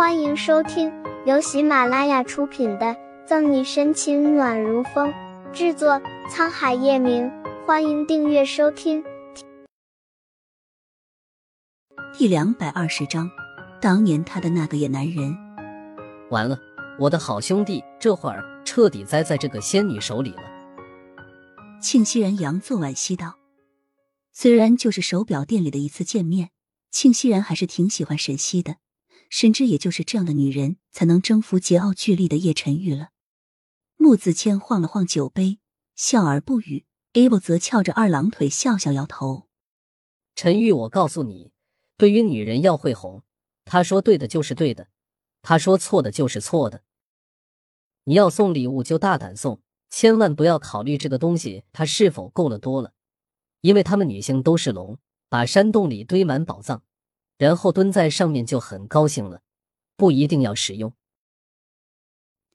欢迎收听由喜马拉雅出品的《赠你深情暖如风》，制作沧海夜明。欢迎订阅收听。第两百二十章，当年他的那个野男人。完了，我的好兄弟，这会儿彻底栽在这个仙女手里了。庆熙然佯作惋惜道：“虽然就是手表店里的一次见面，庆熙然还是挺喜欢沈西的。”深知，也就是这样的女人，才能征服桀骜巨戾的叶晨玉了。穆子谦晃了晃酒杯，笑而不语。Abel 则翘着二郎腿，笑笑摇头。陈玉，我告诉你，对于女人要会哄，她说对的就是对的，她说错的就是错的。你要送礼物就大胆送，千万不要考虑这个东西它是否够了多了，因为她们女性都是龙，把山洞里堆满宝藏。然后蹲在上面就很高兴了，不一定要使用。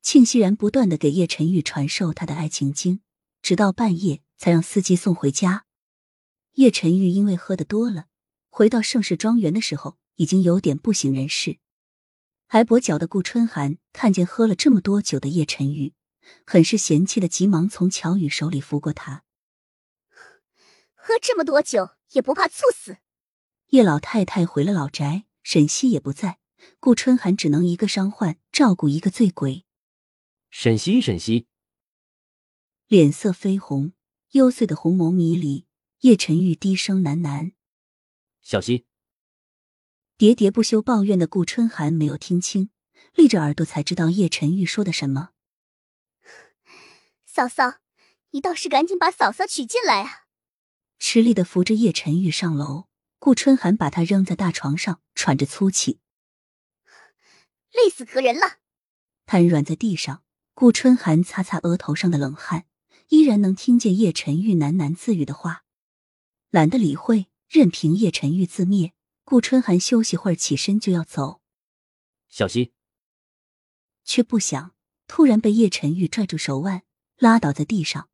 庆熙然不断的给叶晨玉传授他的爱情经，直到半夜才让司机送回家。叶晨玉因为喝的多了，回到盛世庄园的时候已经有点不省人事。还跛脚的顾春寒看见喝了这么多酒的叶晨玉，很是嫌弃的，急忙从乔宇手里扶过他。喝这么多酒也不怕猝死？叶老太太回了老宅，沈西也不在，顾春寒只能一个伤患照顾一个醉鬼。沈西，沈西，脸色绯红，幽邃的红眸迷离。叶晨玉低声喃喃：“小西。”喋喋不休抱怨的顾春寒没有听清，立着耳朵才知道叶晨玉说的什么。嫂嫂，你倒是赶紧把嫂嫂娶进来啊！吃力的扶着叶晨玉上楼。顾春寒把他扔在大床上，喘着粗气，累死可人了。瘫软在地上，顾春寒擦擦额头上的冷汗，依然能听见叶晨玉喃喃自语的话，懒得理会，任凭叶晨玉自灭。顾春寒休息会儿，起身就要走，小心，却不想突然被叶晨玉拽住手腕，拉倒在地上。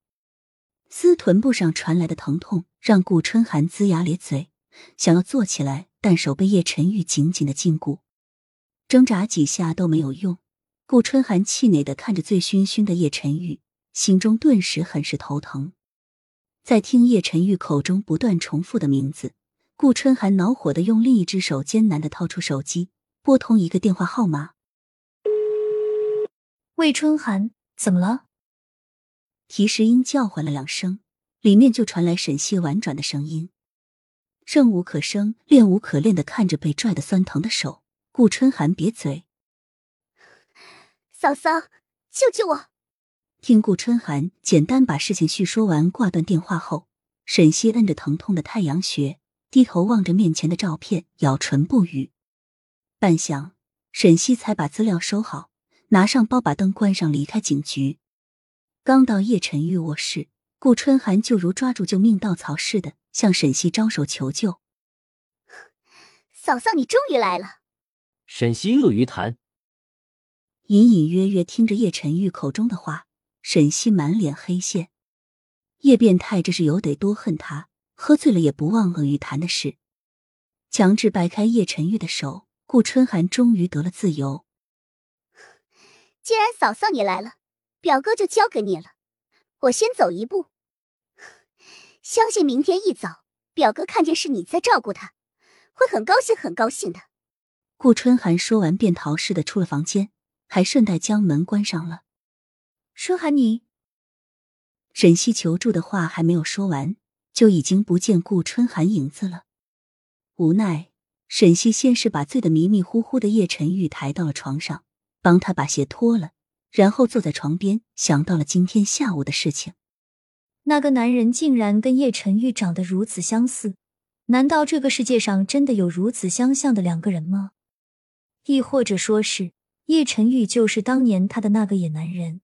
撕臀部上传来的疼痛让顾春寒龇牙咧嘴。想要坐起来，但手被叶晨玉紧紧的禁锢，挣扎几下都没有用。顾春寒气馁的看着醉醺醺的叶晨玉，心中顿时很是头疼。在听叶晨玉口中不断重复的名字，顾春寒恼火的用另一只手艰难的掏出手机，拨通一个电话号码。魏春寒，怎么了？提示音叫唤了两声，里面就传来沈西婉转的声音。生无可生，恋无可恋的看着被拽的酸疼的手，顾春寒瘪嘴：“嫂嫂，救救我！”听顾春寒简单把事情叙说完，挂断电话后，沈西摁着疼痛的太阳穴，低头望着面前的照片，咬唇不语。半晌，沈西才把资料收好，拿上包，把灯关上，离开警局。刚到叶晨玉卧室，顾春寒就如抓住救命稻草似的。向沈西招手求救，嫂嫂，你终于来了。沈西鳄鱼潭，隐隐约约听着叶晨玉口中的话，沈西满脸黑线。叶变态这是有得多恨他，喝醉了也不忘鳄鱼潭的事。强制掰开叶晨玉的手，顾春寒终于得了自由。既然嫂嫂你来了，表哥就交给你了，我先走一步。相信明天一早，表哥看见是你在照顾他，会很高兴，很高兴的。顾春寒说完，便逃似的出了房间，还顺带将门关上了。春寒，你……沈西求助的话还没有说完，就已经不见顾春寒影子了。无奈，沈西先是把醉得迷迷糊糊的叶晨玉抬到了床上，帮他把鞋脱了，然后坐在床边，想到了今天下午的事情。那个男人竟然跟叶晨玉长得如此相似，难道这个世界上真的有如此相像的两个人吗？亦或者说是叶晨玉就是当年他的那个野男人？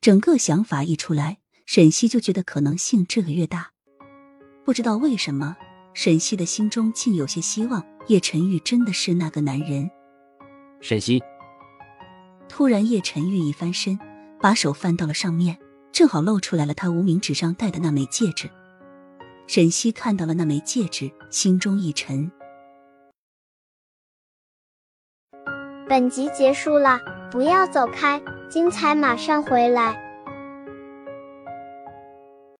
整个想法一出来，沈西就觉得可能性这个越大。不知道为什么，沈西的心中竟有些希望叶晨玉真的是那个男人。沈西，突然叶晨玉一翻身，把手翻到了上面。正好露出来了，他无名指上戴的那枚戒指。沈西看到了那枚戒指，心中一沉。本集结束了，不要走开，精彩马上回来。